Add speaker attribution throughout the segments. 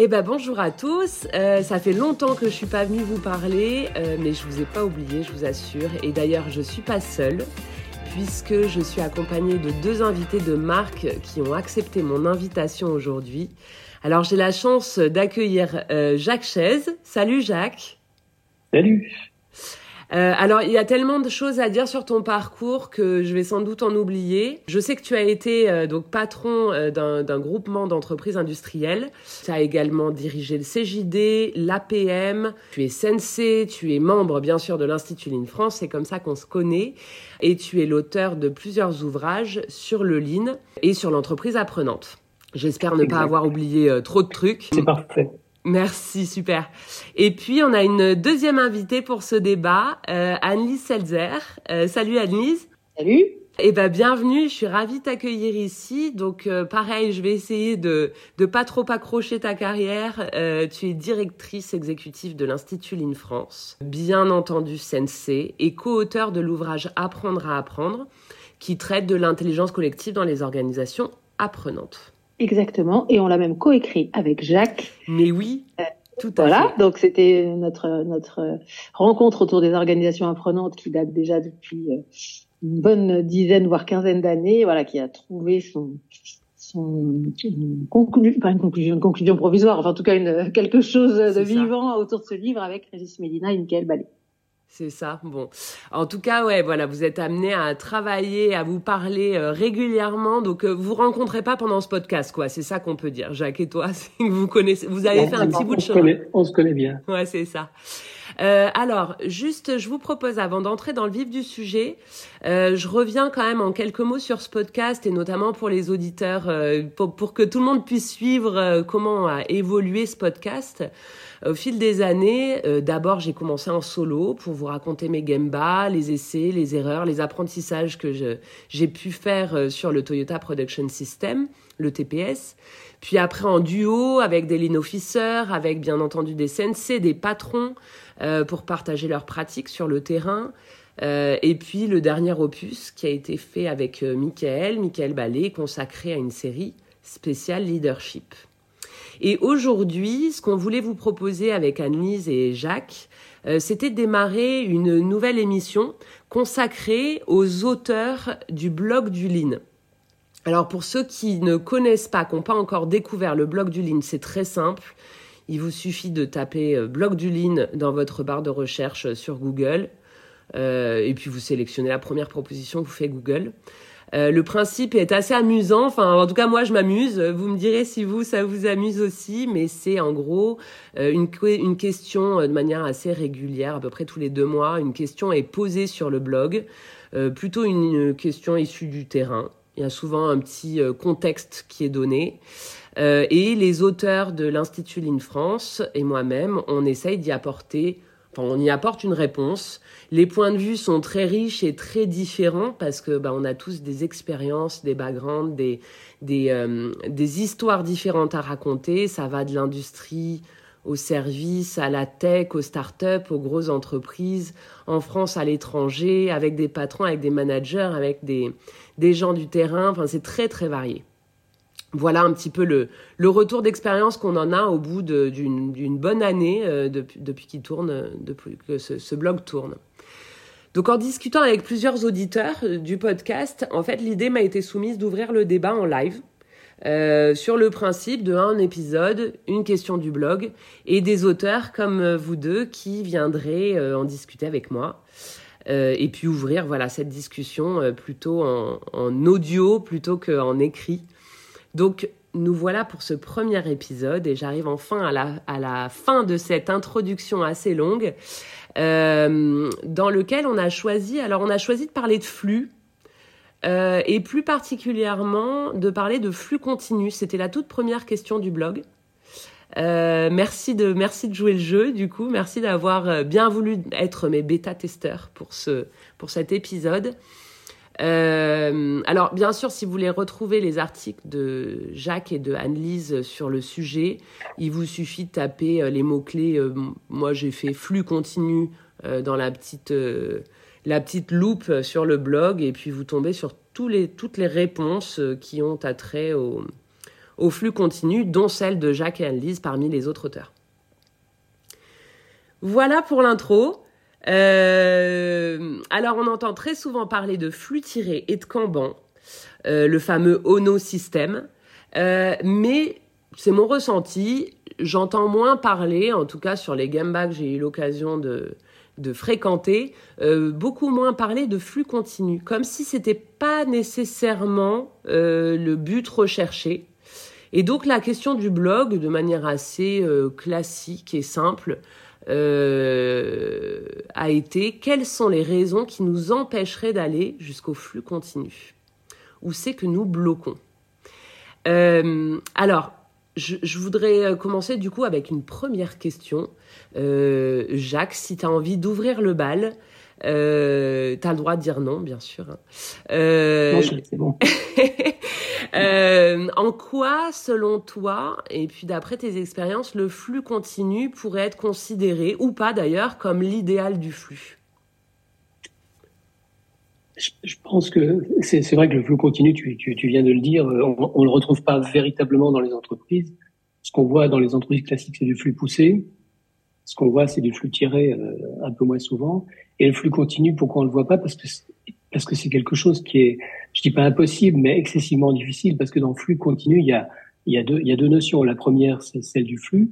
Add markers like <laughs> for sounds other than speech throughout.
Speaker 1: Eh ben bonjour à tous. Euh, ça fait longtemps que je suis pas venue vous parler, euh, mais je vous ai pas oublié, je vous assure. Et d'ailleurs, je suis pas seule, puisque je suis accompagnée de deux invités de marque qui ont accepté mon invitation aujourd'hui. Alors j'ai la chance d'accueillir euh, Jacques Chaise. Salut Jacques.
Speaker 2: Salut.
Speaker 1: Euh, alors, il y a tellement de choses à dire sur ton parcours que je vais sans doute en oublier. Je sais que tu as été euh, donc patron euh, d'un groupement d'entreprises industrielles. Tu as également dirigé le CJD, l'APM. Tu es sensei, tu es membre bien sûr de l'Institut Lean France, c'est comme ça qu'on se connaît. Et tu es l'auteur de plusieurs ouvrages sur le Lean et sur l'entreprise apprenante. J'espère ne pas avoir oublié trop de trucs.
Speaker 2: C'est parfait.
Speaker 1: Merci, super. Et puis, on a une deuxième invitée pour ce débat, euh, Annelise Selzer. Euh, salut Annelise.
Speaker 3: Salut.
Speaker 1: Eh ben, bienvenue, je suis ravie de t'accueillir ici. Donc, euh, pareil, je vais essayer de de pas trop accrocher ta carrière. Euh, tu es directrice exécutive de l'Institut Lean France, bien entendu sensei, et co-auteur de l'ouvrage Apprendre à apprendre, qui traite de l'intelligence collective dans les organisations apprenantes.
Speaker 3: Exactement, et on l'a même coécrit avec Jacques.
Speaker 1: Mais oui, euh, tout à
Speaker 3: voilà, donc c'était notre notre rencontre autour des organisations apprenantes qui date déjà depuis euh, une bonne dizaine voire quinzaine d'années, voilà, qui a trouvé son son une conclusion, pas une conclusion, une conclusion provisoire, enfin en tout cas une, quelque chose de vivant autour de ce livre avec Régis Medina et Michael Ballet.
Speaker 1: C'est ça. Bon, en tout cas, ouais, voilà, vous êtes amené à travailler, à vous parler euh, régulièrement, donc euh, vous rencontrez pas pendant ce podcast, quoi. C'est ça qu'on peut dire, Jacques et toi. <laughs> vous connaissez, vous avez fait un petit bout de chemin.
Speaker 2: on se connaît bien.
Speaker 1: Ouais, c'est ça. Euh, alors, juste, je vous propose, avant d'entrer dans le vif du sujet, euh, je reviens quand même en quelques mots sur ce podcast et notamment pour les auditeurs, euh, pour, pour, que tout le monde puisse suivre euh, comment a évolué ce podcast. Au fil des années, euh, d'abord j'ai commencé en solo pour vous raconter mes gembas, les essais, les erreurs, les apprentissages que j'ai pu faire euh, sur le Toyota Production System, le TPS. Puis après en duo avec des lean officers, avec bien entendu des sensei, des patrons pour partager leurs pratiques sur le terrain. Euh, et puis le dernier opus qui a été fait avec euh, Michael, Michael Ballet, consacré à une série spéciale leadership. Et aujourd'hui, ce qu'on voulait vous proposer avec Annelise et Jacques, euh, c'était de démarrer une nouvelle émission consacrée aux auteurs du blog du Lean. Alors pour ceux qui ne connaissent pas, qui n'ont pas encore découvert le blog du Lean, c'est très simple. Il vous suffit de taper euh, blog du Lean dans votre barre de recherche sur Google. Euh, et puis vous sélectionnez la première proposition que vous fait Google. Euh, le principe est assez amusant. Enfin, en tout cas, moi, je m'amuse. Vous me direz si vous, ça vous amuse aussi. Mais c'est en gros euh, une, une question de manière assez régulière, à peu près tous les deux mois. Une question est posée sur le blog, euh, plutôt une, question issue du terrain. Il y a souvent un petit contexte qui est donné. Et les auteurs de l'Institut Lean France et moi-même, on essaye d'y apporter Enfin, on y apporte une réponse. Les points de vue sont très riches et très différents parce que bah, on a tous des expériences, des backgrounds, des des, euh, histoires différentes à raconter. Ça va de l'industrie au service, à la tech, aux startups, aux grosses entreprises, en France, à l'étranger, avec des patrons, avec des managers, avec des des gens du terrain. Enfin, c'est très très varié voilà un petit peu le, retour d'expérience qu'on en a au bout d'une bonne année euh, euh, depuis que ce, blog tourne. Donc en discutant avec plusieurs auditeurs euh, du podcast, en fait l'idée m'a été soumise d'ouvrir le débat en live sur le principe de un épisode, une question du blog et des auteurs comme vous deux qui viendraient en discuter avec moi. Et puis ouvrir voilà cette discussion plutôt en audio plutôt qu'en écrit. Donc, nous voilà pour ce premier épisode et j'arrive enfin à la, fin de cette introduction assez longue euh, dans lequel on a choisi, alors on a choisi de parler de flux euh, et plus particulièrement de parler de flux continu. C'était la toute première question du blog. Euh, merci de merci de jouer le jeu du coup merci d'avoir bien voulu être mes bêta testeurs pour ce pour cet épisode euh, alors, bien sûr, si vous voulez retrouver les articles de Jacques et de Anne-Lise sur le sujet, il vous suffit de taper euh, les mots-clés. Euh, moi, j'ai fait flux continu dans la petite, la petite loupe sur le blog et puis vous tombez sur toutes les réponses qui ont attrait au, au flux continu, dont celle de Jacques et Anne-Lise parmi les autres auteurs. Voilà pour l'intro. Euh, alors on entend très souvent parler de flux tiré et de Kanban, euh, le fameux Ono système, euh, mais c'est mon ressenti. J'entends moins parler, en tout cas sur les gamba que j'ai eu l'occasion de, de fréquenter, beaucoup moins parler de flux continu, comme si c'était pas nécessairement le but recherché. Et donc la question du blog, de manière assez classique et simple, a été quelles sont les raisons qui nous empêcheraient d'aller jusqu'au flux continu? Où c'est que nous bloquons? Alors, je, voudrais euh, commencer du coup avec une première question. Euh, Jacques, si tu as envie d'ouvrir le bal, euh, tu as le droit de dire non, bien sûr. Hein.
Speaker 2: Euh, c'est bon. <laughs>
Speaker 1: en quoi, selon toi, et puis d'après tes expériences, le flux continu pourrait être considéré, ou pas d'ailleurs, comme l'idéal du flux?
Speaker 2: Je pense que c'est vrai que le flux continu, tu, tu, tu, viens de le dire, on, on le retrouve pas véritablement dans les entreprises. Ce qu'on voit dans les entreprises classiques, c'est du flux poussé. Ce qu'on voit, c'est du flux tiré euh, un peu moins souvent. Et le flux continu, pourquoi on le voit pas? Parce que parce que c'est quelque chose qui est, je dis pas impossible, mais excessivement difficile. Parce que dans le flux continu, il y a il y a deux il y a deux notions. La première, c'est celle du flux,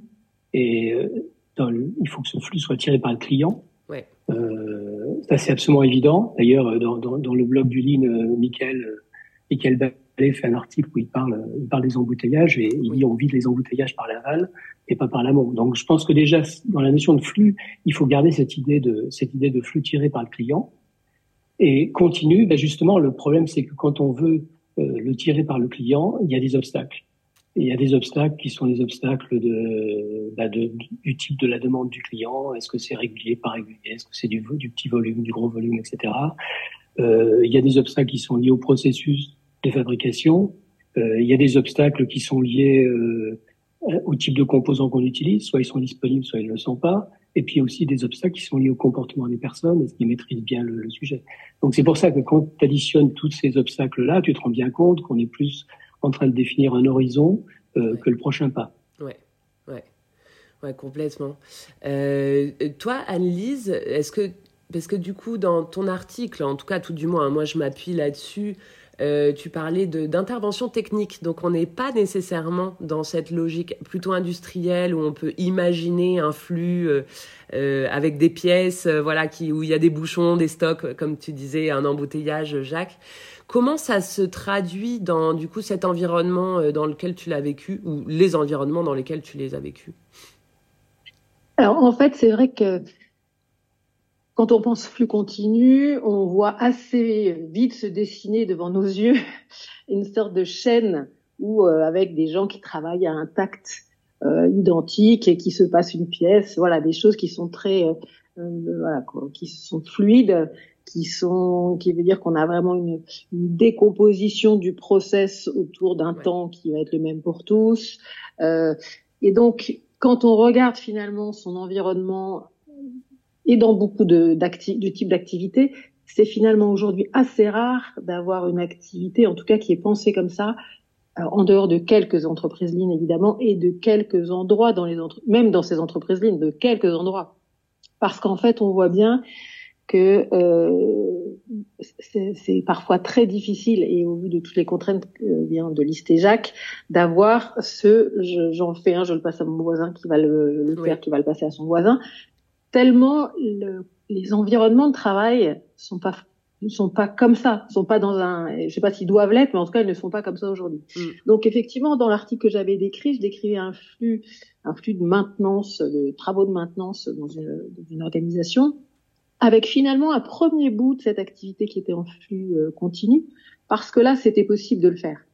Speaker 2: et euh, dans le, il faut que ce flux soit tiré par le client.
Speaker 1: Ouais.
Speaker 2: Euh, c'est absolument évident. D'ailleurs, euh, dans, dans, dans, le blog du Lean, euh, Michael, Michael fait un article où il parle, il parle des embouteillages et il dit on vide les embouteillages par l'aval et pas par l'amont. Donc, je pense que déjà dans la notion de flux, il faut garder cette idée de cette idée de flux tiré par le client et continue. Ben justement, le problème c'est que quand on veut le tirer par le client, il y a des obstacles il y a des obstacles qui sont les obstacles de, bah de, du type de la demande du client. Est-ce que c'est régulier, pas régulier? Est-ce que c'est du, du, petit volume, du gros volume, etc. Euh, il y a des obstacles qui sont liés au processus de fabrication. Euh, il y a des obstacles qui sont liés euh, au type de composants qu'on utilise. Soit ils sont disponibles, soit ils ne le sont pas. Et puis aussi des obstacles qui sont liés au comportement des personnes. Est-ce qu'ils maîtrisent bien le, le sujet Donc c'est pour ça que quand tu additionnes tous ces obstacles-là, tu te rends bien compte qu'on est plus en train de définir un horizon euh, que le prochain pas.
Speaker 1: Ouais, ouais, ouais, complètement. Euh, toi, Anne-Lise, est-ce que parce que du coup, dans ton article, en tout cas, tout du moins, moi je m'appuie là-dessus, euh, tu parlais d'intervention technique. Donc on n'est pas nécessairement dans cette logique plutôt industrielle où on peut imaginer un flux euh, euh avec des pièces voilà, qui, où il y a des bouchons, des stocks, comme tu disais, un embouteillage, Jacques. Comment ça se traduit dans du coup cet environnement euh, dans lequel tu l'as vécu ou les environnements dans lesquels tu les as vécus?
Speaker 3: Alors en fait, c'est vrai que quand on pense flux continu, on voit assez vite se dessiner devant nos <laughs> yeux une sorte de chaîne où euh, avec des gens qui travaillent à un tact euh, identique et qui se passent une pièce, voilà des choses qui sont très voilà qui sont fluides qui sont, qui veut dire qu'on a vraiment une, une, décomposition du process autour d'un temps qui va être le même pour tous. Euh, et donc, quand on regarde finalement son environnement et dans beaucoup de, du type d'activité, c'est finalement aujourd'hui assez rare d'avoir une activité, en tout cas qui est pensée comme ça, euh, en dehors de quelques entreprises lignes évidemment et de quelques endroits dans les entre même dans ces entreprises lignes, de quelques endroits, parce qu'en fait on voit bien que euh, c'est parfois très difficile, et au vu de toutes les contraintes que vient de lister Jacques, d'avoir ce j'en fais un, je le passe à mon voisin qui va le, le faire, qui va le passer à son voisin, tellement le, les environnements de travail sont pas ne sont pas comme ça, sont pas dans un, je sais pas s'ils doivent l'être, mais en tout cas ils ne sont pas comme ça aujourd'hui. Mm. Donc effectivement, dans l'article que j'avais décrit, je décrivais un flux, un flux de maintenance, de travaux de maintenance dans une, dans une organisation avec finalement un premier bout de cette activité qui était en flux euh, continu, parce que là, c'était possible de le faire.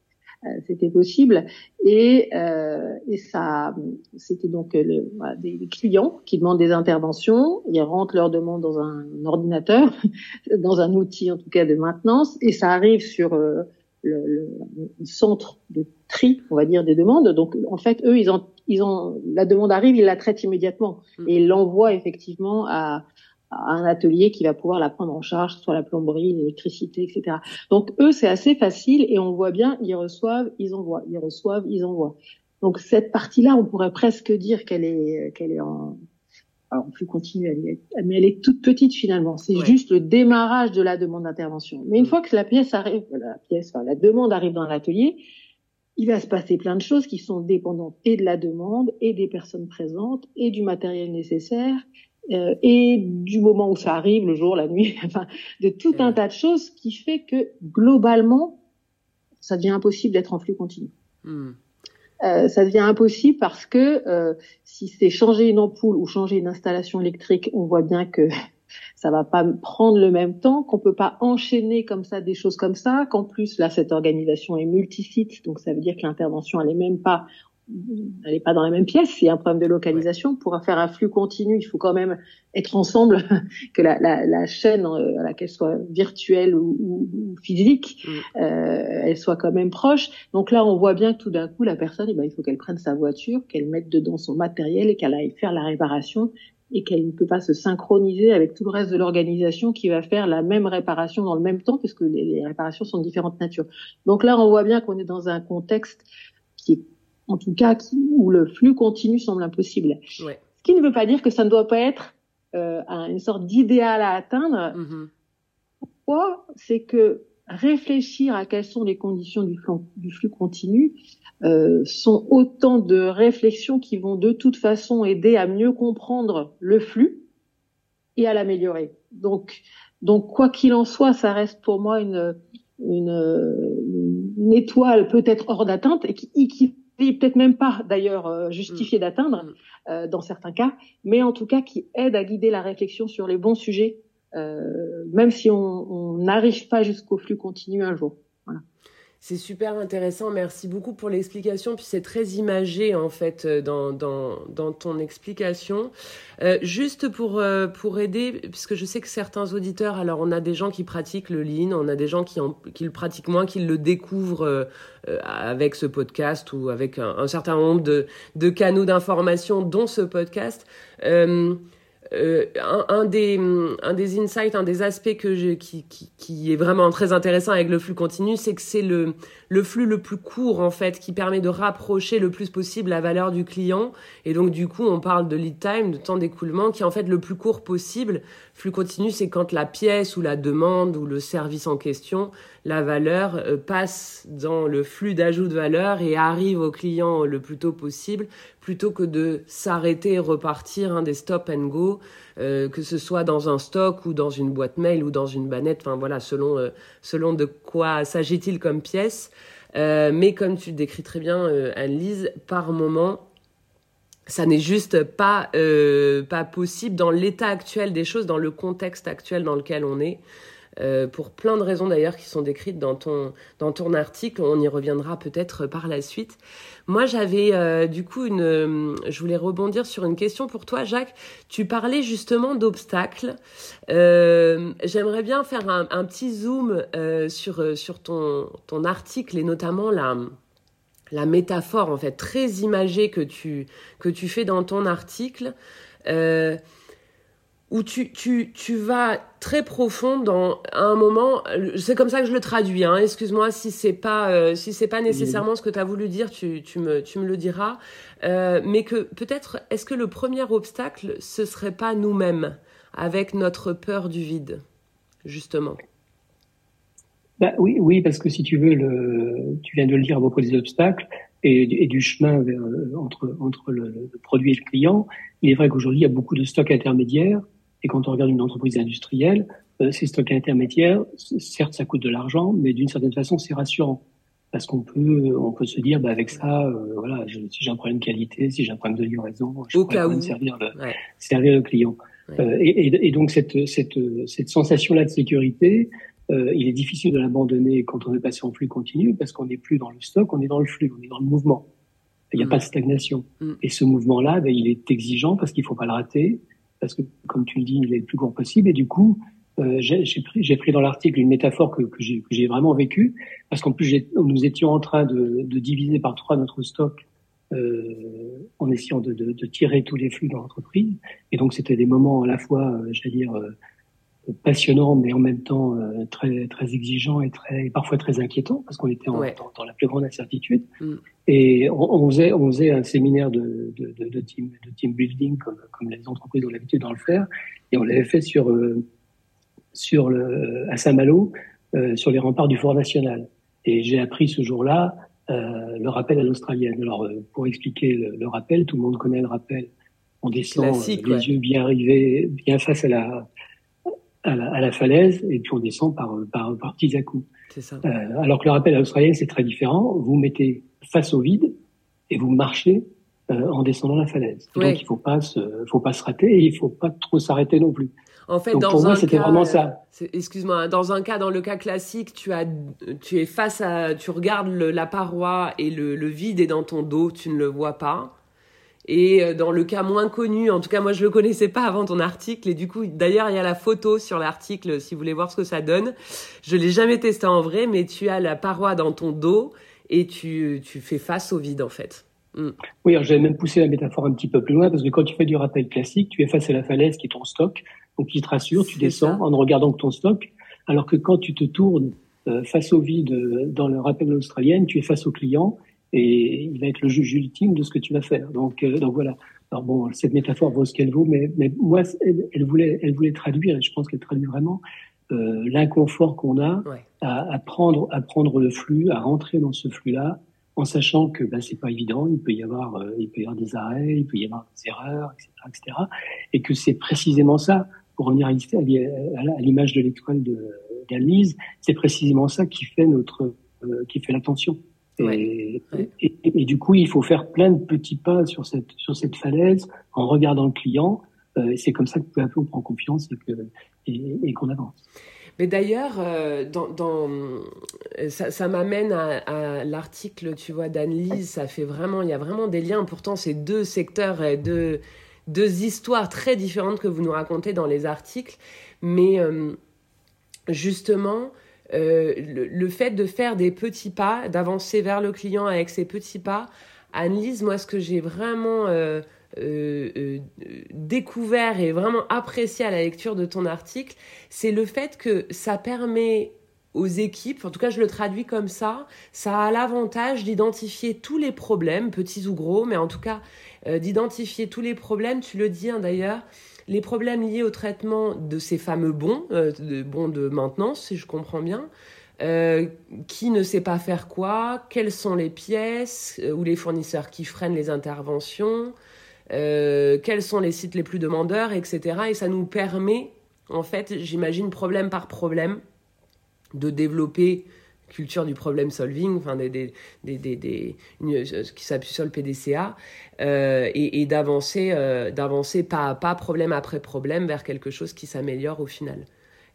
Speaker 3: Euh, c'était possible et, euh, et ça, c'était donc le, voilà, des, clients qui demandent des interventions, ils rentrent leurs demandes dans un ordinateur, <laughs> dans un outil en tout cas de maintenance, et ça arrive sur euh, le, le, centre de tri, on va dire, des demandes. Donc en fait, eux, ils ont, ils ont la demande arrive, ils la traitent immédiatement mmh. et ils l'envoient effectivement à un atelier qui va pouvoir la prendre en charge, soit la plomberie, l'électricité, etc. Donc eux, c'est assez facile et on voit bien, ils reçoivent, ils envoient, ils reçoivent, ils envoient. Donc cette partie-là, on pourrait presque dire qu'elle est, qu'elle est en, alors plus continue, elle est, mais elle est toute petite finalement. C'est juste le démarrage de la demande d'intervention. Mais une mm. fois que la pièce arrive, la pièce, enfin, la demande arrive dans l'atelier, il va se passer plein de choses qui sont dépendantes et de la demande, et des personnes présentes, et du matériel nécessaire, euh, et du moment où ça arrive, le jour, la nuit, <laughs> enfin, de tout un tas de choses qui fait que globalement, ça devient impossible d'être en flux continu. Hmm. Euh, ça devient impossible parce que euh, si c'est changer une ampoule ou changer une installation électrique, on voit bien que <laughs> ça va pas prendre le même temps, qu'on peut pas enchaîner comme ça des choses comme ça, qu'en plus là cette organisation est multisite, donc ça veut dire que l'intervention elle est même pas elle n'est pas dans la même pièce, s'il y a un problème de localisation, pour faire un flux continu, il faut quand même être ensemble, <laughs> que la, la, la chaîne, euh, qu'elle soit virtuelle ou, ou, physique, mm. euh, elle soit quand même proche. Donc là, on voit bien que tout d'un coup, la personne, eh ben, il faut qu'elle prenne sa voiture, qu'elle mette dedans son matériel et qu'elle aille faire la réparation et qu'elle ne peut pas se synchroniser avec tout le reste de l'organisation qui va faire la même réparation dans le même temps, puisque les, les réparations sont de différentes natures. Donc là, on voit bien qu'on est dans un contexte qui est en tout cas où le flux continu semble impossible. Ouais. Ce qui ne veut pas dire que ça ne doit pas être euh, une sorte d'idéal à atteindre. Mm-hmm. Pourquoi? C'est que réfléchir à quelles sont les conditions du flux, du flux continu euh, sont autant de réflexions qui vont de toute façon aider à mieux comprendre le flux et à l'améliorer. Donc, donc quoi qu'il en soit, ça reste pour moi une, une, une étoile peut-être hors d'atteinte et qui, qui peut-être même pas d'ailleurs euh, justifié mm. d'atteindre mm. euh, dans certains cas, mais en tout cas qui aide à guider la réflexion sur les bons sujets, euh, même si on n'arrive pas jusqu'au flux continu un jour.
Speaker 1: C'est super intéressant, merci beaucoup pour l'explication. Puis c'est très imagé en fait euh, dans, dans, ton explication. Euh, juste pour, euh, pour aider, puisque je sais que certains auditeurs, alors on a des gens qui pratiquent le lean, on a des gens qui, en, qui le pratiquent moins, qui le découvrent euh, avec ce podcast ou avec un, un certain nombre de, de canaux d'information, dont ce podcast. Euh, un, un, des, un des insights, un des aspects que je, qui, qui, qui est vraiment très intéressant avec le flux continu, c'est que c'est le, le flux le plus court en fait qui permet de rapprocher le plus possible la valeur du client. Et donc du coup, on parle de lead time, de temps d'écoulement, qui est en fait le plus court possible. Flux continu, c'est quand la pièce ou la demande ou le service en question, la valeur euh, passe dans le flux d'ajout de valeur et arrive au client le plus tôt possible plutôt que de s'arrêter et repartir hein, des stop and go, euh, que ce soit dans un stock ou dans une boîte mail ou dans une bannette, enfin voilà, selon, euh, selon de quoi s'agit-il comme pièce. Euh, mais comme tu le décris très bien, Anne-Lise, par moment, ça n'est juste pas, pas possible dans l'état actuel des choses, dans le contexte actuel dans lequel on est. Euh, pour plein de raisons d'ailleurs qui sont décrites dans ton, dans ton article. On y reviendra peut-être par la suite. Moi, j'avais euh, du coup une, euh, je voulais rebondir sur une question pour toi, Jacques. Tu parlais justement d'obstacles. J'aimerais bien faire un, petit zoom sur sur ton ton article et notamment la la métaphore en fait très imagée que tu que tu fais dans ton article. Euh, où tu, tu, tu vas très profond dans un moment, c'est comme ça que je le traduis, hein, excuse-moi si c'est pas, euh, si c'est pas nécessairement ce que tu as voulu dire, tu, tu, me, tu me le diras, euh, mais que peut-être, est-ce que le premier obstacle, ce serait pas nous-mêmes, avec notre peur du vide, justement?
Speaker 2: Bah, oui, oui, parce que si tu veux, le, tu viens de le dire à propos des obstacles et, et du chemin vers, euh, entre, entre le, le, produit et le client. Il est vrai qu'aujourd'hui, il y a beaucoup de stocks intermédiaires et quand on regarde une entreprise industrielle, euh, ces stocks intermédiaires, certes, ça coûte de l'argent, mais d'une certaine façon, c'est rassurant parce qu'on peut, on peut se dire, bah avec ça, euh, voilà, si j'ai un problème de qualité, si j'ai un problème de livraison, je peux pourrais servir le, servir le client. Euh, et, et, et, donc cette, cette, cette sensation-là de sécurité, euh, il est difficile de l'abandonner quand on est passé en flux continu parce qu'on n'est plus dans le stock, on est dans le flux, on est dans le mouvement. Il n'y a mm. pas de stagnation. Mm. Et ce mouvement-là, ben, il est exigeant parce qu'il faut pas le rater parce que, comme tu le dis, il est le plus court possible. Et du coup, euh, j'ai pris, pris dans l'article une métaphore que, que j'ai vraiment vécue, parce qu'en plus, nous étions en train de, de, diviser par trois notre stock en essayant de, de, de, tirer tous les flux dans l'entreprise. Et donc, c'était des moments à la fois, j'allais dire, passionnant, mais en même temps euh, très très exigeant et très parfois très inquiétant parce qu'on était en, dans, la plus grande incertitude. Mm. Et on, on, faisait on faisait un séminaire de de, de, de team de team building comme comme les entreprises ont l'habitude d'en le faire et on l'avait fait sur euh, sur le à Saint-Malo euh, sur les remparts du Fort National. Et j'ai appris ce jour-là euh, le rappel à l'australienne. Alors pour expliquer le, le, rappel, tout le monde connaît le rappel. On descend les yeux bien arrivés, bien face à la à la, à la, falaise et puis on descend par, par, par petits à coups. Ça. Euh, alors que le rappel à l'australienne, c'est très différent. Vous mettez face au vide et vous marchez euh, en descendant la falaise. Donc il faut pas se, faut pas se rater et il faut pas trop s'arrêter non plus.
Speaker 1: En fait, dans pour un moi, c'était vraiment ça. Excuse-moi, hein, dans un cas, dans le cas classique, tu as, tu es face à, tu regardes le, la paroi et le, le vide est dans ton dos, tu ne le vois pas. Et euh, dans le cas moins connu, en tout cas moi je le connaissais pas avant ton article et du coup d'ailleurs il y a la photo sur l'article si vous voulez voir ce que ça donne. Je l'ai jamais testé en vrai mais tu as la paroi dans ton dos et tu, tu fais face au vide en fait.
Speaker 2: Mm. Oui, j'avais même poussé la métaphore un petit peu plus loin parce que quand tu fais du rappel classique, tu es face à la falaise qui est ton stock, donc il te rassure, tu descends en regardant ton stock, alors que quand tu te tournes euh, face au vide euh, dans le rappel australien, tu es face au client et il va être le juge ultime de ce que tu vas faire. Donc, euh, donc voilà. Alors bon, cette métaphore vaut ce qu'elle vaut, mais, mais moi, elle, voulait, elle voulait traduire, et je pense qu'elle traduit vraiment euh, l'inconfort qu'on a à, à, prendre, à prendre le flux, à rentrer dans ce flux-là, en sachant que ben, c'est pas évident, il peut y avoir, euh, il peut y avoir des arrêts, il peut y avoir des erreurs, etc., etc., et que c'est précisément ça, pour revenir à l'image de l'étoile d'Anne-Lise, c'est précisément ça qui fait notre, qui fait l'attention. Et, Et, du coup, il faut faire plein de petits pas sur cette, sur cette falaise en regardant le client. Euh, c'est comme ça que peu à peu on prend confiance et, qu'on avance.
Speaker 1: Mais d'ailleurs, euh, dans, dans, ça, ça m'amène à, à l'article, tu vois, d'Anne-Lise. Ça fait vraiment, il y a vraiment des liens. Pourtant, c'est deux secteurs et deux, deux histoires très différentes que vous nous racontez dans les articles. Mais euh, justement, euh, le, fait de faire des petits pas, d'avancer vers le client avec ces petits pas, Annelise, moi, ce que j'ai vraiment euh, euh, découvert et vraiment apprécié à la lecture de ton article, c'est le fait que ça permet aux équipes, en tout cas je le traduis comme ça, ça a l'avantage d'identifier tous les problèmes, petits ou gros, mais en tout cas d'identifier tous les problèmes, tu le dis hein, d'ailleurs, les problèmes liés au traitement de ces fameux bons, euh, de bons de maintenance, si je comprends bien, euh, qui ne sait pas faire quoi, quelles sont les pièces euh, ou les fournisseurs qui freinent les interventions, quels sont les sites les plus demandeurs, etc. Et ça nous permet, en fait, j'imagine, problème par problème, de développer culture du problem solving, enfin des, des, des, des euh, qui s'appuie sur le PDCA, euh, et, et d'avancer, euh, d'avancer pas à pas, problème après problème, vers quelque chose qui s'améliore au final.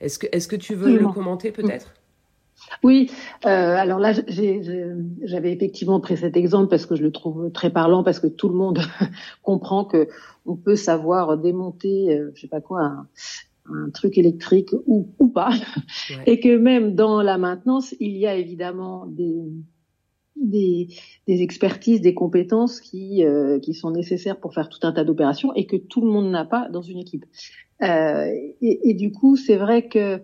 Speaker 1: Est-ce que, est-ce que tu veux le commenter peut-être?
Speaker 3: Oui, euh, alors là, j'avais effectivement pris cet exemple parce que je le trouve très parlant, parce que tout le monde <laughs> comprend que on peut savoir démonter, je sais pas quoi, un, un truc électrique ou, ou pas, et que même dans la maintenance, il y a évidemment des, des, des expertises, des compétences qui, euh, qui sont nécessaires pour faire tout un tas d'opérations et que tout le monde n'a pas dans une équipe. Euh, et, et, du coup, c'est vrai que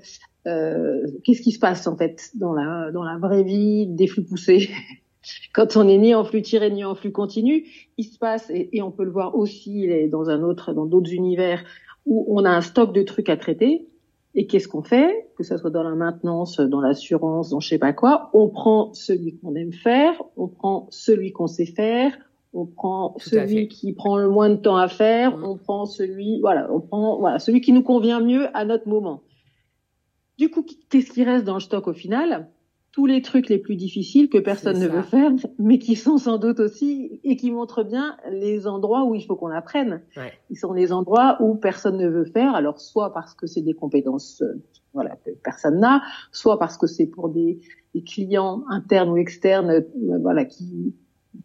Speaker 3: euh, qu'est-ce qui se passe en fait dans la dans la vraie vie des flux poussés? <laughs> Quand on est ni en flux tiré ni en flux continu, il se passe et, et on peut le voir aussi dans un autre dans d'autres univers où on a un stock de trucs à traiter. Et qu'est-ce qu'on fait? Que ce soit dans la maintenance, dans l'assurance, dans je sais pas quoi, on prend celui qu'on aime faire, on prend celui qu'on sait faire, on prend celui qui prend le moins de temps à faire, mmh. on prend celui, voilà, on prend voilà celui qui nous convient mieux à notre moment. Du coup, qu'est-ce qui reste dans le stock au final? Tous les trucs les plus difficiles que personne ne veut faire, mais qui sont sans doute aussi et qui montrent bien les endroits où il faut qu'on apprenne. Ouais. Ils sont les endroits où personne ne veut faire. Alors soit parce que c'est des compétences euh, voilà que personne n'a, soit parce que c'est pour des, des, clients internes ou externes euh, voilà qui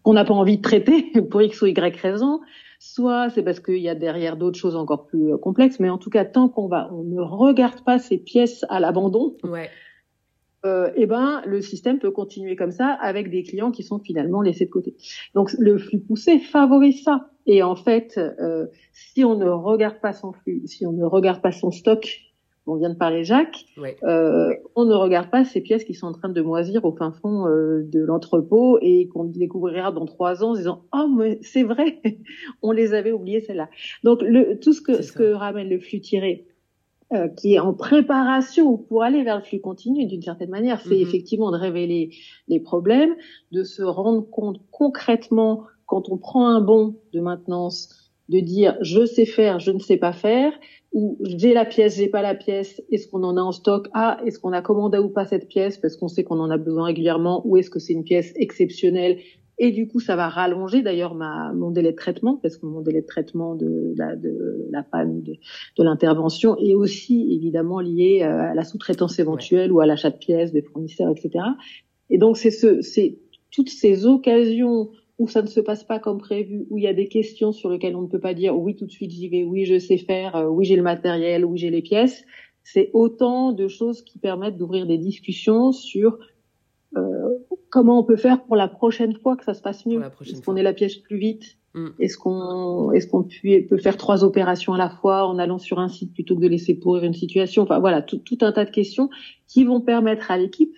Speaker 3: qu'on n'a pas envie de traiter <laughs> pour x ou y raison, soit c'est parce qu'il y a derrière d'autres choses encore plus euh, complexes. Mais en tout cas, tant qu'on va on ne regarde pas ces pièces à l'abandon. Ouais euh, eh ben le système peut continuer comme ça avec des clients qui sont finalement laissés de côté. Donc le flux poussé favorise ça. Et en fait, euh, si on ne regarde pas son flux, si on ne regarde pas son stock, on vient de parler Jacques, euh, on ne regarde pas ces pièces qui sont en train de moisir au fin fond euh, de l'entrepôt et qu'on découvrira dans trois ans en disant oh mais c'est vrai, <laughs> on les avait oubliées celles-là. Donc le, tout ce que ce que ramène le flux tiré euh, qui est en préparation pour aller vers le flux continu d'une certaine manière, c'est mm-hmm. effectivement de révéler les problèmes, de se rendre compte concrètement quand on prend un bon de maintenance, de dire je sais faire, je ne sais pas faire, ou j'ai la pièce, j'ai pas la pièce, est-ce qu'on en a en stock? Ah, est-ce qu'on a commandé ou pas cette pièce? Parce qu'on sait qu'on en a besoin régulièrement, ou est-ce que c'est une pièce exceptionnelle et du coup, ça va rallonger d'ailleurs ma mon délai de traitement parce que mon délai de traitement de la, de la panne de, de l'intervention est aussi évidemment lié euh, à la sous-traitance éventuelle ou à l'achat de pièces des fournisseurs, etc. Et donc c'est ce c'est toutes ces occasions où ça ne se passe pas comme prévu, où il y a des questions sur lesquelles on ne peut pas dire oui tout de suite j'y vais, oui je sais faire, euh, oui j'ai le matériel, oui j'ai les pièces. C'est autant de choses qui permettent d'ouvrir des discussions sur comment on peut faire pour la prochaine fois que ça se passe mieux Est-ce qu'on est la pièce plus vite mm. Est-ce qu'on est-ce qu'on peut faire trois opérations à la fois en allant sur un site plutôt que de laisser pourrir une situation Enfin voilà, tout, tout un tas de questions qui vont permettre à l'équipe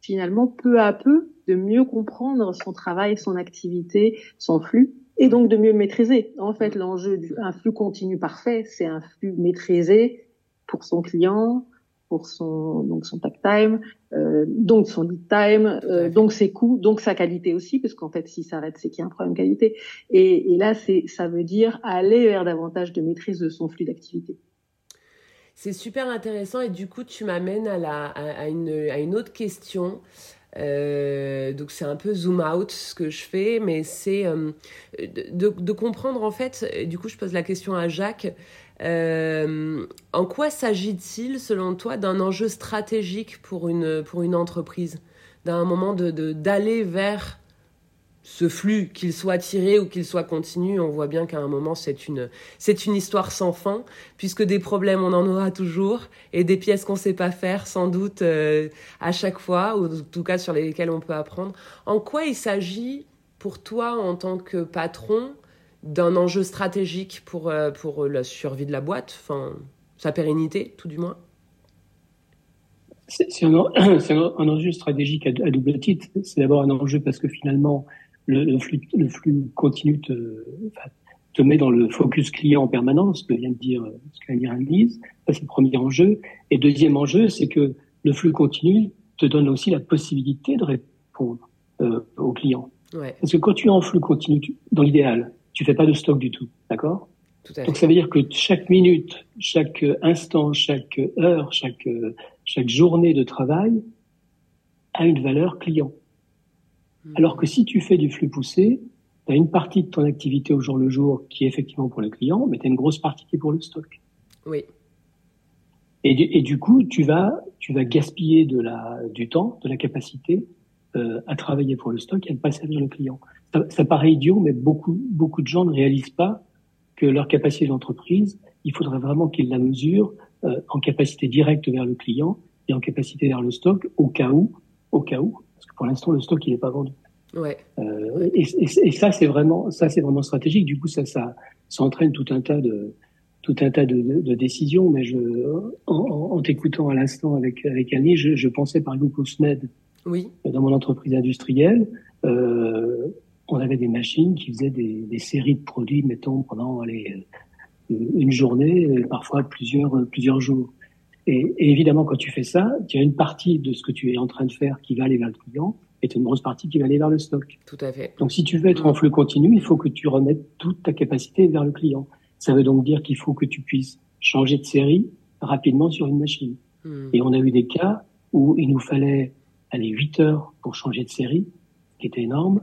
Speaker 3: finalement peu à peu de mieux comprendre son travail, son activité, son flux et donc de mieux le maîtriser. En fait, mm. l'enjeu d'un flux continu parfait, c'est un flux maîtrisé pour son client, pour son donc son tag time, euh, donc son lead time, euh, donc ses coûts, donc sa qualité aussi, parce qu'en fait s'il s'arrête c'est qu'il y a un problème de qualité. Et, et là c'est ça veut dire aller vers davantage de maîtrise de son flux d'activité.
Speaker 1: C'est super intéressant et du coup tu m'amènes à, la, à, une, à une autre question. Euh, donc c'est un peu zoom out ce que je fais, mais c'est euh, de, de, comprendre en fait, du coup je pose la question à Jacques, euh, en quoi s'agit-il, selon toi, d'un enjeu stratégique pour une, pour une entreprise? D'un moment d'aller de, d'aller vers ce flux, qu'il soit tiré ou qu'il soit continu, on voit bien qu'à un moment, c'est une, c'est une histoire sans fin, puisque des problèmes, on en aura toujours, et des pièces qu'on ne sait pas faire, sans doute, euh, à chaque fois, ou en tout cas sur lesquelles on peut apprendre. En quoi il s'agit, pour toi, en tant que patron, d'un enjeu stratégique pour, euh, pour la survie de la boîte, enfin, sa pérennité, tout du moins?
Speaker 2: C'est un, <coughs> un, enjeu stratégique à, double titre. C'est d'abord un enjeu parce que finalement, le, flux, le flux continu te, te, met dans le focus client en permanence, ce que vient de dire, ce que vient de dire Ça, c'est le premier enjeu. Et deuxième enjeu, c'est que le flux continu te donne aussi la possibilité de répondre euh, aux clients. Ouais. Parce que quand tu es en flux continu, dans l'idéal, tu fais pas de stock du tout, d'accord? Donc ça veut dire que chaque minute, chaque instant, chaque heure, chaque chaque journée de travail a une valeur client. Alors que si tu fais du flux poussé, tu as une partie de ton activité au jour le jour qui est effectivement pour le client, mais tu as une grosse partie qui est pour le stock.
Speaker 1: Oui.
Speaker 2: Et, et, du coup, tu vas, tu vas gaspiller de la, du temps, de la capacité euh, à travailler pour le stock et à ne pas servir le client ça, paraît idiot, mais beaucoup, beaucoup de gens ne réalisent pas que leur capacité d'entreprise, il faudrait vraiment qu'ils la mesurent euh, en capacité directe vers le client et en capacité vers le stock au cas où, au cas où, parce que pour l'instant le stock il n'est pas vendu.
Speaker 1: Ouais.
Speaker 2: Euh, et, et, ça c'est vraiment, ça c'est vraiment stratégique. Du coup ça, ça, ça entraîne tout un tas de, tout un tas de, de, décisions. Mais je, en, en t'écoutant à l'instant avec avec Annie, je, je pensais par exemple au SMED.
Speaker 1: Oui.
Speaker 2: Dans mon entreprise industrielle. Euh, on avait des machines qui faisaient des, des séries de produits, mettons, pendant les, euh, une journée, parfois plusieurs, plusieurs jours. Et, évidemment, quand tu fais ça, tu as une partie de ce que tu es en train de faire qui va aller vers le client et une grosse partie qui va aller vers le stock.
Speaker 1: Tout à fait.
Speaker 2: Donc, si tu veux être en flux continu, il faut que tu remettes toute ta capacité vers le client. Ça veut donc dire qu'il faut que tu puisses changer de série rapidement sur une machine. Hmm. Et on a eu des cas où il nous fallait aller 8 heures pour changer de série, qui était énorme,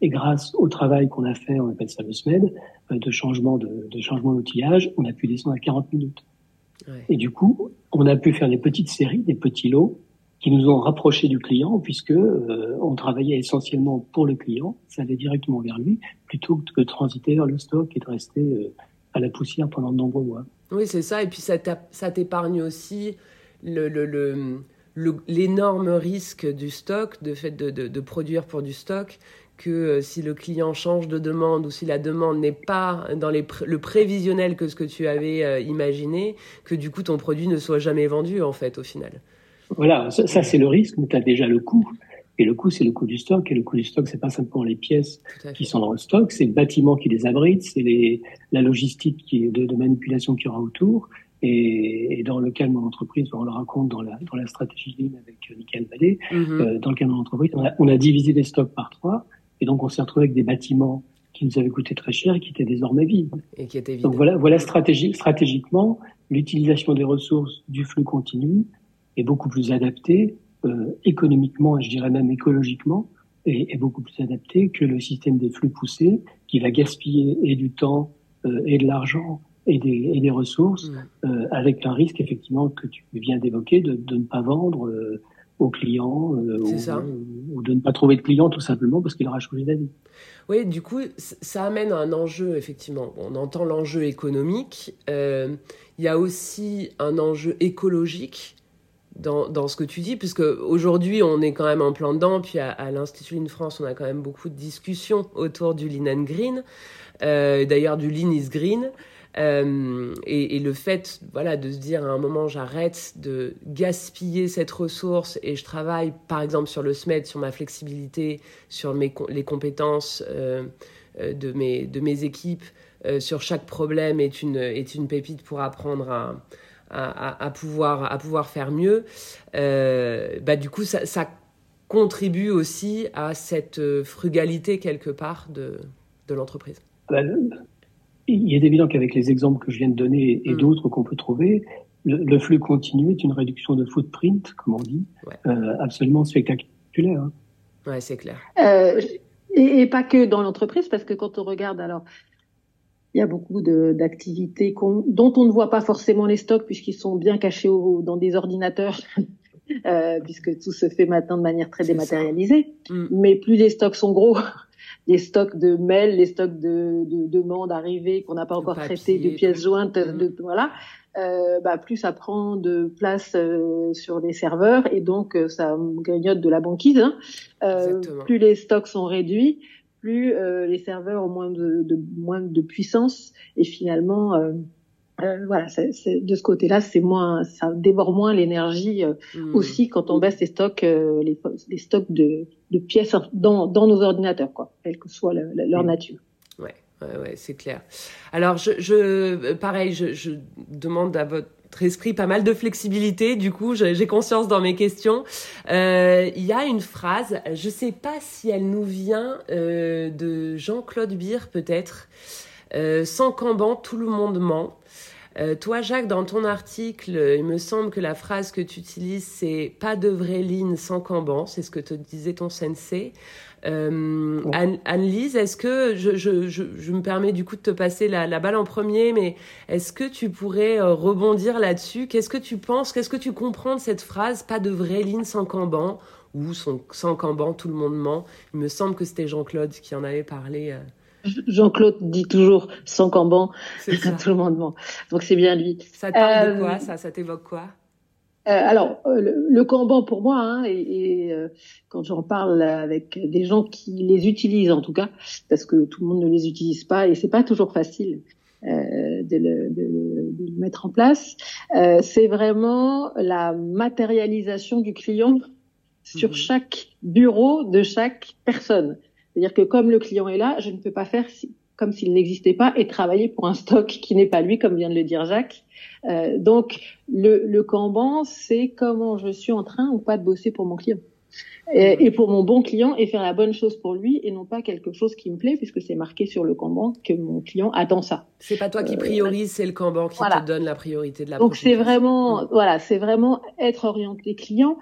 Speaker 2: et grâce au travail qu'on a fait, on appelle ça le SMED, euh, de changement de, de changement d'outillage, on a pu descendre à 40 minutes. Et du coup, on a pu faire des petites séries, des petits lots qui nous ont rapprochés du client puisque euh, on travaillait essentiellement pour le client, ça allait directement vers lui plutôt que de transiter vers le stock et de rester euh, à la poussière pendant de nombreux mois.
Speaker 1: Oui, c'est ça. Et puis ça t'épargne aussi le, le, le l'énorme risque du stock, de fait de, de, produire pour du stock, que euh, si le client change de demande ou si la demande n'est pas dans les le prévisionnel que ce que tu avais euh, imaginé, que du coup ton produit ne soit jamais vendu en fait au final.
Speaker 2: Voilà, ça, c'est le risque, mais tu as déjà le coût. Et le coût, c'est le coût du stock. Et le coût du stock, c'est pas simplement les pièces qui sont dans le stock, c'est le bâtiment qui les abrite, c'est la logistique qui, de, de manipulation qu'il y aura autour, et, et, dans le cas de mon entreprise, on le raconte dans la, dans la stratégie ligne avec euh, Michael Vallée, mhm. euh, dans le cas de mon entreprise, on a, on a, divisé les stocks par trois, et donc on s'est retrouvé avec des bâtiments qui nous avaient coûté très cher et qui étaient désormais vides.
Speaker 1: Et qui étaient vides.
Speaker 2: Donc voilà, voilà stratégie, stratégiquement, l'utilisation des ressources du flux continu est beaucoup plus adaptée, euh, économiquement et je dirais même écologiquement, est, est, beaucoup plus adaptée que le système des flux poussés, qui va gaspiller et du temps euh, et de l'argent et des, et des ressources, mm. euh, avec un risque effectivement que tu viens d'évoquer de, de, ne pas vendre euh, aux clients euh, ou, ou, de ne pas trouver de clients tout simplement parce qu'il aura changé d'avis.
Speaker 1: Oui, du coup, ça amène un enjeu, effectivement. On entend l'enjeu économique. Euh, il y a aussi un enjeu écologique dans, dans, ce que tu dis, puisque aujourd'hui, on est quand même en plein dedans. Puis à, à l'Institut Lean France, on a quand même beaucoup de discussions autour du Lean and Green. Euh, D'ailleurs, du Lean is Green. Euh, et, le fait voilà, de se dire à un moment j'arrête de gaspiller cette ressource et je travaille par exemple sur le SMED, sur ma flexibilité, sur les compétences euh, euh, de, mes, de mes équipes, sur chaque problème est une, est une pépite pour apprendre à, à, pouvoir, à pouvoir faire mieux. Bah, du coup, ça, ça contribue aussi à cette frugalité quelque part de, de l'entreprise.
Speaker 2: Il est évident qu'avec les exemples que je viens de donner et mm. d'autres qu'on peut trouver, le, flux continu est une réduction de footprint, comme on dit, euh, absolument spectaculaire. Hein.
Speaker 1: Ouais, c'est clair.
Speaker 3: Euh, et, pas que dans l'entreprise, parce que quand on regarde, alors, il y a beaucoup d'activités dont on ne voit pas forcément les stocks puisqu'ils sont bien cachés dans des ordinateurs. <laughs> Euh, puisque tout se fait maintenant de manière très dématérialisée. Mm. Mais plus les stocks sont gros, les stocks de mails, les stocks de, de demandes arrivées qu'on n'a pas encore traitées, de pièces jointes, de, mm. voilà, euh, bah, plus ça prend de place euh, sur les serveurs et donc euh, ça grignote de la banquise. Hein. Euh, plus les stocks sont réduits, plus les serveurs ont moins de, de, moins de puissance et finalement euh, voilà, de ce côté-là, c'est moins, ça dévore moins l'énergie mmh. aussi quand on baisse les stocks, euh, les, les, stocks de, de pièces dans, dans, nos ordinateurs, quoi, quelle que soit leur mmh. nature.
Speaker 1: Ouais, ouais, ouais c'est clair. Alors, je, je pareil, je, je, demande à votre esprit pas mal de flexibilité. Du coup, j'ai conscience dans mes questions. Euh, il y a une phrase, je sais pas si elle nous vient de Jean-Claude Beer, peut-être. sans Camban, tout le monde ment. Euh, toi, Jacques, dans ton article, il me semble que la phrase que tu utilises, c'est pas de vraie ligne sans Kanban. C'est ce que te disait ton sensei. Euh, Anne-Lise, est-ce que je, je, je, je, me permets du coup de te passer la, la balle en premier, mais est-ce que tu pourrais euh, rebondir là-dessus? Qu'est-ce que tu penses? Qu'est-ce que tu comprends de cette phrase Pas de vraie ligne sans Kanban ou sans Kanban, tout le monde ment? Il me semble que c'était Jean-Claude qui en avait parlé. Euh,
Speaker 3: Jean-Claude dit toujours sans Camban, <laughs> tout le monde ment. Donc c'est bien lui.
Speaker 1: Ça te parle de quoi euh, Ça, ça t'évoque quoi?
Speaker 3: Euh, alors, euh, le, le, Kanban pour moi, hein, et, et quand j'en parle avec des gens qui les utilisent en tout cas, parce que tout le monde ne les utilise pas et c'est pas toujours facile de le, de, de, le, mettre en place, c'est vraiment la matérialisation du client sur mhm. chaque bureau de chaque personne. C'est-à-dire que comme le client est là, je ne peux pas faire comme s'il n'existait pas et travailler pour un stock qui n'est pas lui, comme vient de le dire Jacques. Euh, donc le, le Kanban, c'est comment je suis en train ou pas de bosser pour mon client. Et, et, pour mon bon client et faire la bonne chose pour lui et non pas quelque chose qui me plaît puisque c'est marqué sur le Kanban que mon client attend ça.
Speaker 1: C'est pas toi qui euh, priorise, c'est le Kanban qui te donne la priorité de la
Speaker 3: Donc c'est vraiment, voilà, c'est vraiment être orienté client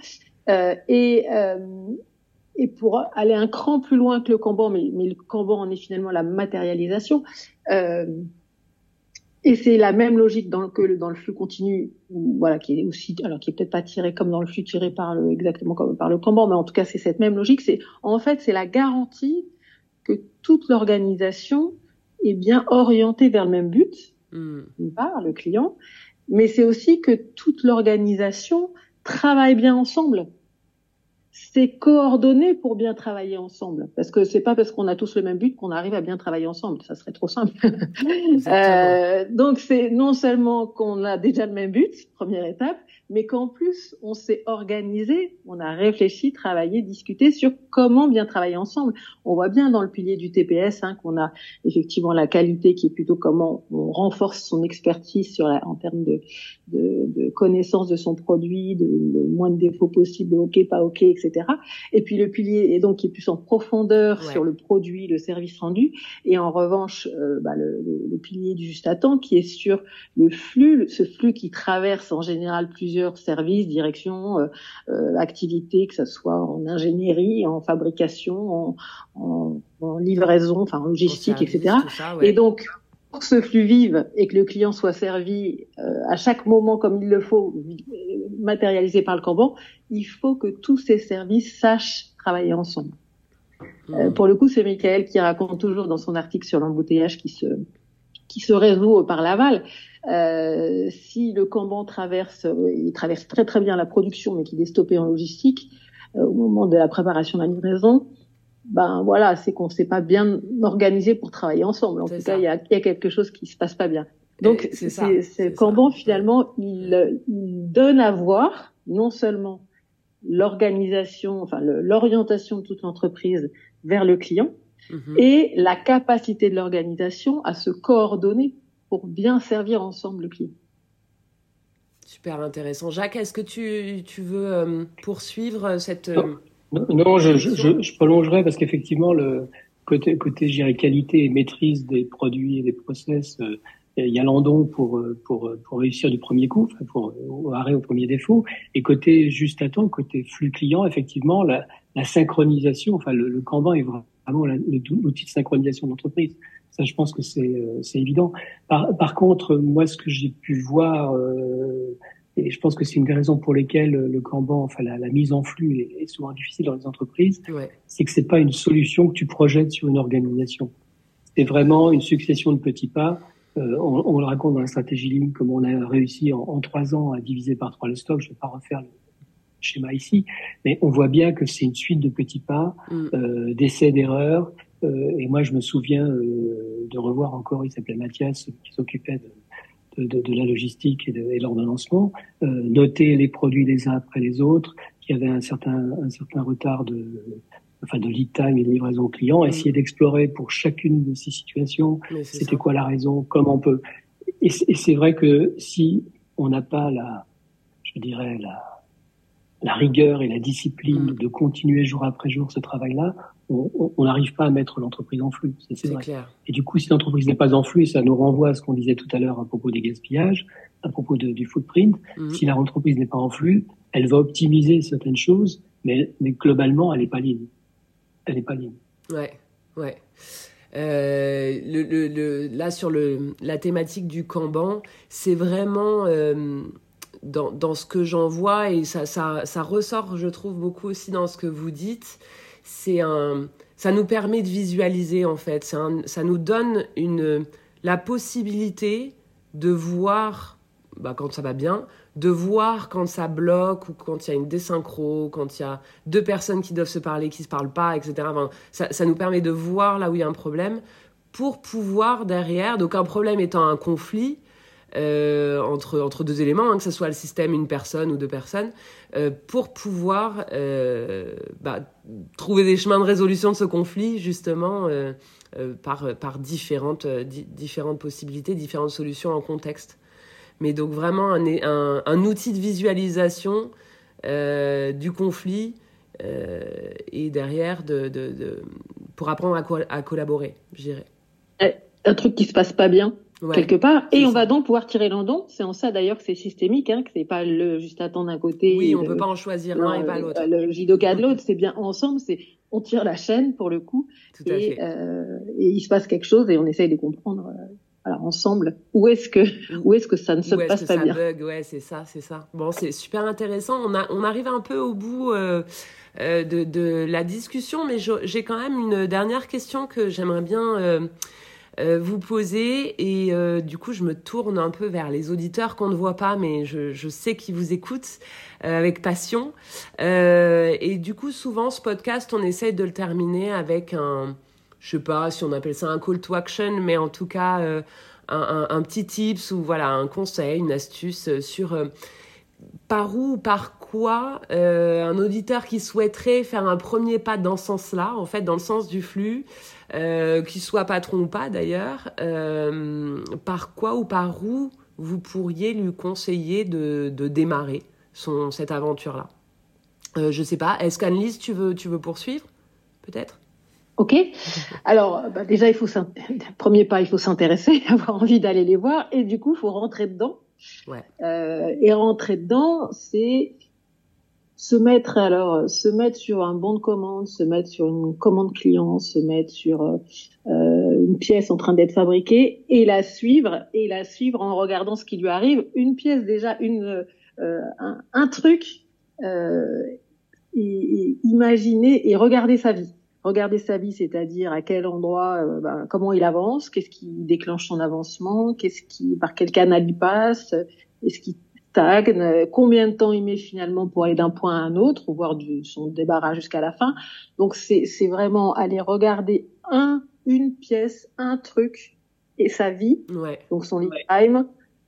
Speaker 3: euh, et euh, et pour aller un cran plus loin que le Kanban, mais, mais le Kanban en est finalement la matérialisation. Euh, et c'est la même logique dans le, que dans le flux continu, voilà, qui est aussi, alors qui est peut-être pas tiré comme dans le flux tiré par le, exactement comme par le Kanban, mais en tout cas c'est cette même logique. C'est en fait c'est la garantie que toute l'organisation est bien orientée vers le même but, mm. d'une part le client, mais c'est aussi que toute l'organisation travaillent bien ensemble c'est coordonné pour bien travailler ensemble. Parce que c'est pas parce qu'on a tous le même but qu'on arrive à bien travailler ensemble. Ça serait trop simple. <laughs> euh, donc c'est non seulement qu'on a déjà le même but, première étape, mais qu'en plus on s'est organisé, on a réfléchi, travaillé, discuté sur comment bien travailler ensemble. On voit bien dans le pilier du TPS hein, qu'on a effectivement la qualité qui est plutôt comment on renforce son expertise sur la, en termes de, de, de connaissance de son produit, de le moins de défauts possible, ok, pas ok, etc. Et puis le pilier est donc qui est plus en profondeur sur le produit, le service rendu, et en revanche euh, bah, le, le, pilier du juste à temps qui est sur le flux, ce flux qui traverse en général plusieurs services, directions, euh, euh, activités, que ce soit en ingénierie, en fabrication, en, en, en livraison, enfin en logistique, etc. Et donc que ce flux vive et que le client soit servi euh, à chaque moment comme il le faut, matérialisé par le Kanban, il faut que tous ces services sachent travailler ensemble. Euh, hmm. pour le coup, c'est Michael qui raconte toujours dans son article sur l'embouteillage qui se qui se résout par l'aval. Euh, si le Kanban traverse, euh, il traverse très très bien la production, mais qu'il est stoppé en logistique euh, au moment de la préparation de la livraison, ben voilà, c'est qu'on s'est pas bien organisé pour travailler ensemble. En tout cas, il y a, y a, quelque chose qui se passe pas bien. Donc, c'est Kanban finalement, il, il, donne à voir non seulement l'organisation, enfin l'orientation de toute l'entreprise vers le client, mm-hmm. et la capacité de l'organisation à se coordonner pour bien servir ensemble le client.
Speaker 1: Super intéressant. Jacques, est-ce que tu, tu veux euh, poursuivre cette...
Speaker 2: Euh, non, je, je, je, prolongerai parce qu'effectivement, le côté, côté je qualité et maîtrise des produits et des process, euh, il y a l'andon pour, pour, pour réussir du premier coup, pour arrêt au premier défaut. Et côté juste à temps, côté flux client, effectivement, la, la synchronisation, enfin, le, le Kanban est vraiment l'outil de synchronisation d'entreprise. Ça, je pense que c'est euh, évident. Par, par, contre, moi, ce que j'ai pu voir euh, et je pense que c'est une des raisons pour lesquelles le Kanban, enfin la, la mise en flux est, souvent difficile dans les entreprises, ouais. c'est que c'est pas une solution que tu projettes sur une organisation. C'est vraiment une succession de petits pas. Euh, on, on, le raconte dans la stratégie Lean, comme on a réussi en, en, trois ans à diviser par trois le stock. Je vais pas refaire le schéma ici, mais on voit bien que c'est une suite de petits pas, mm. euh, d'essais, d'erreurs. Euh, et moi, je me souviens euh, de revoir encore, il s'appelait Mathias, qui s'occupait de de, la logistique et, de, l'ordonnancement, euh, noter les produits les uns après les autres, qui avaient un certain, un certain retard de, enfin de lead time et de livraison au client, mm. essayer d'explorer pour chacune de ces situations, c'était quoi la raison, comment on peut. Et c'est vrai que si on n'a pas la, je dirais la, la rigueur et la discipline mm. de continuer jour après jour ce travail-là, on n'arrive pas à mettre l'entreprise en flux. C'est. Clair. Et du coup, si l'entreprise n'est pas en flux, ça nous renvoie à ce qu'on disait tout à l'heure à propos des gaspillages, à propos de, du footprint. Mm. Si la entreprise n'est pas en flux, elle va optimiser certaines choses, mais, mais globalement, elle n'est pas ligne. Elle n'est pas ligne.
Speaker 1: Ouais, ouais. Euh, le, le, le, là, sur le, la thématique du Kanban, c'est vraiment euh, dans, dans, ce que j'en vois et ça, ça, ça ressort, je trouve, beaucoup aussi dans ce que vous dites c'est un, ça nous permet de visualiser en fait. ça nous donne une, la possibilité de voir bah, quand ça va bien, de voir quand ça bloque ou quand il y a une désynchro, quand il y a deux personnes qui doivent se parler, qui se parlent pas, etc. ça, ça, nous permet de voir là où il y a un problème pour pouvoir derrière, donc un problème étant un conflit, euh, entre, entre deux éléments, hein, que ce soit le système, une personne ou deux personnes, euh, pour pouvoir euh, bah, trouver des chemins de résolution de ce conflit, justement, par, par différentes, di différentes possibilités, différentes solutions en contexte. Mais donc vraiment un, un, outil de visualisation du conflit et derrière de, de, pour apprendre à, co à collaborer, je dirais.
Speaker 3: Eh, un truc qui se passe pas bien, Ouais, quelque part. Et on va donc pouvoir tirer l'endon. C'est en ça d'ailleurs que c'est systémique, hein, que c'est pas le juste attendre d'un côté.
Speaker 1: Oui, on peut pas en choisir l'un et pas l'autre.
Speaker 3: Le judoka de l'autre, c'est bien ensemble. C'est on tire la chaîne pour le coup. Tout et, à fait. Euh, et il se passe quelque chose et on essaye de comprendre. Euh, alors ensemble, où est-ce que où est-ce que ça ne se passe
Speaker 1: que
Speaker 3: pas
Speaker 1: ça
Speaker 3: bien
Speaker 1: bug? Ouais, c'est ça, c'est ça. Bon, c'est super intéressant. On a on arrive un peu au bout. Euh, euh de, de la discussion, mais j'ai quand même une dernière question que j'aimerais bien euh, vous poser et du coup je me tourne un peu vers les auditeurs qu'on ne voit pas mais je, sais qu'ils vous écoutent avec passion. Et du coup souvent ce podcast on essaie de le terminer avec un je sais pas si on appelle ça un call to action mais en tout cas un, petit tips ou voilà un conseil une astuce sur par où par quoi euh, un auditeur qui souhaiterait faire un premier pas dans ce sens-là, en fait, dans le sens du flux, euh, qu'il soit patron ou pas d'ailleurs, euh, par quoi ou par où vous pourriez lui conseiller de, démarrer son, cette aventure-là? Euh, Je sais pas, est-ce qu'Annelise, tu veux, tu veux poursuivre Peut-être?
Speaker 3: Ok. Alors, bah, déjà, il faut <laughs> premier pas, il faut s'intéresser, <laughs> avoir envie d'aller les voir, et du coup, il faut rentrer dedans
Speaker 1: Ouais.
Speaker 3: Euh, et rentrer dedans, c'est se mettre alors se mettre sur un bon de commande, se mettre sur une commande client, se mettre sur euh, une pièce en train d'être fabriquée et la suivre et la suivre en regardant ce qui lui arrive. Une pièce déjà, une euh, un, un, truc. Euh, et, et imaginer et regarder sa vie regarder sa vie, c'est-à-dire à quel endroit, euh, ben, comment il avance, qu'est-ce qui déclenche son avancement, qu'est-ce qui, par quel canal il passe, est-ce qu'il stagne, combien de temps il met finalement pour aller d'un point à un autre, ou voir du, son débarras jusqu'à la fin. Donc c'est, vraiment aller regarder un, une pièce, un truc et sa vie,
Speaker 1: ouais.
Speaker 3: donc son lead time,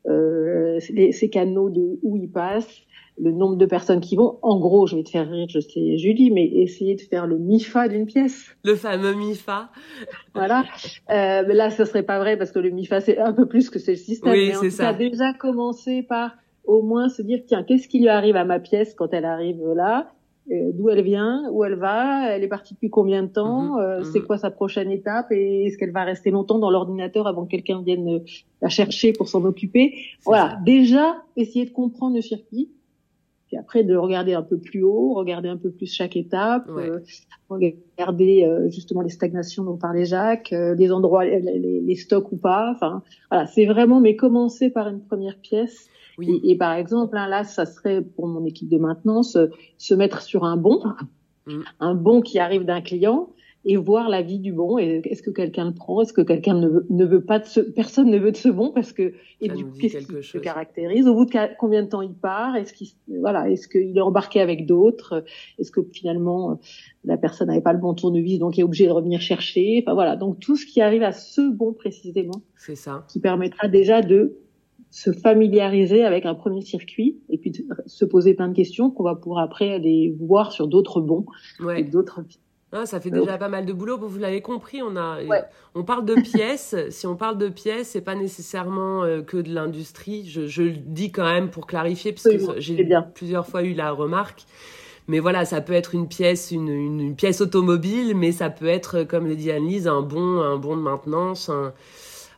Speaker 3: euh, ses canaux de où il passe, le nombre de personnes qui vont. En gros, je vais te faire rire, je sais, Julie, mais essayer de faire le MIFA d'une pièce.
Speaker 1: Le fameux MIFA.
Speaker 3: Voilà. Euh, mais là, ce serait pas vrai parce que le MIFA, c'est un peu plus que c'est le système.
Speaker 1: Oui,
Speaker 3: mais
Speaker 1: c'est ça.
Speaker 3: déjà commencé par au moins se dire, tiens, qu'est-ce qui lui arrive à ma pièce quand elle arrive là? Euh, D'où elle vient? Où elle va? Elle est partie depuis combien de temps?
Speaker 1: Mhm,
Speaker 3: euh,
Speaker 1: mhm.
Speaker 3: C'est quoi sa prochaine étape? Et est-ce qu'elle va rester longtemps dans l'ordinateur avant que quelqu'un vienne euh, la chercher pour s'en occuper? Voilà.
Speaker 1: ça.
Speaker 3: Déjà, essayer de comprendre le circuit puis après de regarder un peu plus haut, regarder un peu plus chaque étape,
Speaker 1: Ouais.
Speaker 3: euh, regarder justement les stagnations dont parlait Jacques, les endroits, les, les- les stocks ou pas. Enfin, voilà, c'est vraiment mais commencer par une première pièce.
Speaker 1: Oui.
Speaker 3: Et, et par exemple, hein, là, ça serait pour mon équipe de maintenance euh, se mettre sur un bon,
Speaker 1: Mm.
Speaker 3: un bon qui arrive d'un client et voir la vie du bon. Et est-ce que quelqu'un le prend? Est-ce que quelqu'un ne veut, ne veut pas de ce, personne ne veut de ce bon parce que et
Speaker 1: Ça
Speaker 3: du coup qu'est-ce qui le
Speaker 1: chose.
Speaker 3: caractérise? Au bout de combien de temps il part? Est-ce qu'il voilà Est-ce qu'il est embarqué avec d'autres? Est-ce que finalement euh, la personne n'avait pas le bon tournevis donc est obligé de revenir chercher? Enfin voilà. Donc tout ce qui arrive à ce bon précisément
Speaker 1: C'est ça.
Speaker 3: qui permettra déjà de se familiariser avec un premier circuit et puis se poser plein de questions qu'on va pouvoir après aller voir sur d'autres bons et d'autres
Speaker 1: Ah, ça fait
Speaker 3: Donc-
Speaker 1: déjà pas mal de boulot. Vous l'avez compris, on a,
Speaker 3: Ouais.
Speaker 1: on parle de pièces. <laughs> si on parle de pièces, c'est pas nécessairement euh, que de l'industrie. Je, je le dis quand même pour clarifier, parce que j'ai plusieurs fois eu la remarque. Mais voilà, ça peut être une pièce, une, une, une pièce automobile, mais ça peut être, comme le dit Annelise, un bon, un bon de maintenance, un, euh,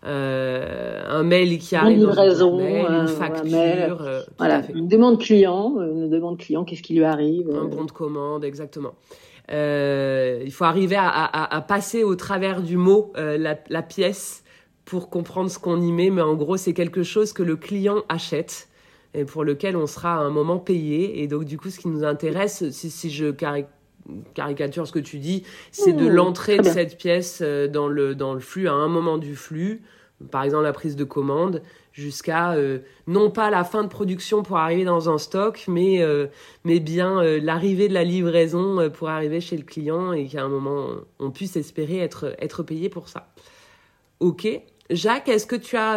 Speaker 1: un mail qui arrive une
Speaker 3: euh,
Speaker 1: une
Speaker 3: un
Speaker 1: facture,
Speaker 3: mail.
Speaker 1: euh,
Speaker 3: voilà une demande client, euh, une demande client, qu'est-ce qui lui arrive
Speaker 1: Un
Speaker 3: euh,
Speaker 1: bon de commande, exactement. Euh, il faut arriver à, à- à passer au travers du mot euh, la, la pièce pour comprendre ce qu'on y met, mais en gros, c'est quelque chose que le client achète et pour lequel on sera à un moment payé. Et donc, du coup, ce qui nous intéresse, si, si je caricature ce que tu dis, c'est de l'entrée de cette pièce euh, dans le, dans le flux, à un moment du flux, par exemple la prise de commande, jusqu'à euh, non pas la fin de production pour arriver dans un stock, mais, euh, mais bien euh, l'arrivée de la livraison pour arriver chez le client et qu'à un moment on puisse espérer être, être payé pour ça. Ok. Jacques, est-ce que tu as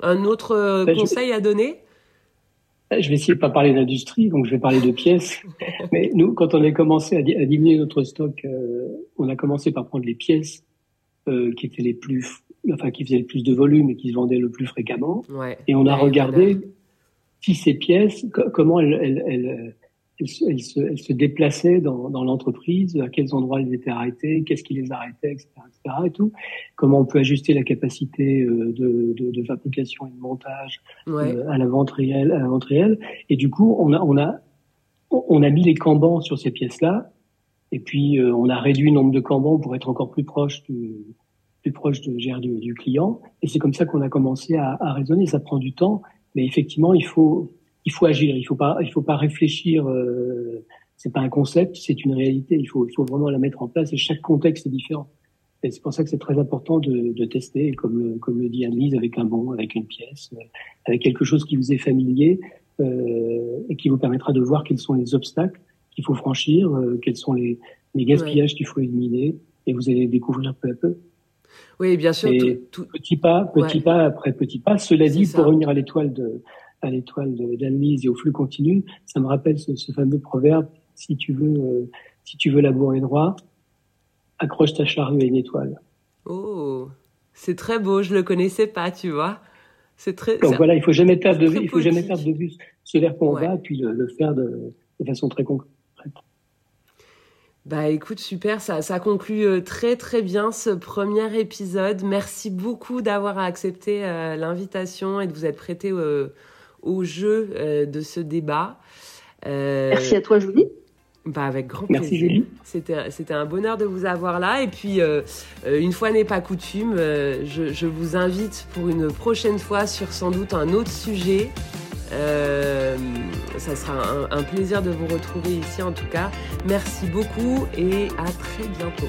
Speaker 1: un autre
Speaker 2: Ben, je-
Speaker 1: conseil à donner?
Speaker 2: Je vais essayer de pas parler d'industrie, donc je vais parler de pièces. <laughs> Mais nous, quand on a commencé à, di- à diminuer notre stock, euh, on a commencé par prendre les pièces euh, qui étaient les plus, enfin qui faisaient le plus de volume et qui se vendaient le plus fréquemment.
Speaker 1: Ouais.
Speaker 2: Et on a
Speaker 1: Ouais,
Speaker 2: regardé si ces pièces, co- comment elles, elles, elles, elles se, elles se- elles se déplaçaient dans, dans l'entreprise, à quels endroits elles étaient arrêtées, qu'est-ce qui les arrêtait, etc., etc. Et tout. Comment on peut ajuster la capacité euh, de, de, de fabrication et de montage
Speaker 1: Ouais.
Speaker 2: euh, à la vente réelle, à la vente réelle. Et du coup, on a, on a, on a mis les cambans sur ces pièces-là. Et puis, euh, on a réduit le nombre de cambans pour être encore plus proche du, plus proche de, du, du client. Et c'est comme ça qu'on a commencé à, à raisonner. Ça prend du temps, mais effectivement, il faut, il faut agir. Il faut pas, il faut pas réfléchir. Euh, c'est pas un concept, c'est une réalité. Il faut, il faut vraiment la mettre en place. Et chaque contexte est différent. Et c'est pour ça que c'est très important de, de tester, comme, comme le dit Annelise, avec un bon, avec une pièce, avec quelque chose qui vous est familier euh, et qui vous permettra de voir quels sont les obstacles qu'il faut franchir, euh, quels sont les, les gaspillages qu'il faut éliminer, et vous allez découvrir peu à peu.
Speaker 1: Oui, bien sûr.
Speaker 2: Tout, Petit pas, petit pas après petit pas. Cela dit, pour revenir à l'étoile de à l'étoile d'Annelise et au flux continu, ça me rappelle ce, ce fameux proverbe si tu veux, euh, si tu veux labourer droit, accroche ta charrue à une étoile.
Speaker 1: Oh, c'est très beau, je le connaissais pas, tu vois. C'est très.
Speaker 2: Donc voilà, il faut jamais perdre de vue, il faut jamais perdre de vue ce vers quoi on va, puis le, faire de, de, façon très concrète.
Speaker 1: Bah écoute, super, ça, ça conclut euh, très très bien ce premier épisode. Merci beaucoup d'avoir accepté euh, l'invitation et de vous être prêté au jeu de ce débat.
Speaker 3: Merci à toi, Julie.
Speaker 1: Bah avec grand plaisir. C'était, c'était un bonheur de vous avoir là. Et puis, euh, euh, une fois n'est pas coutume, euh, je, je, vous invite pour une prochaine fois sur sans doute un autre sujet. ça sera un, un plaisir de vous retrouver ici en tout cas. Merci beaucoup et à très bientôt.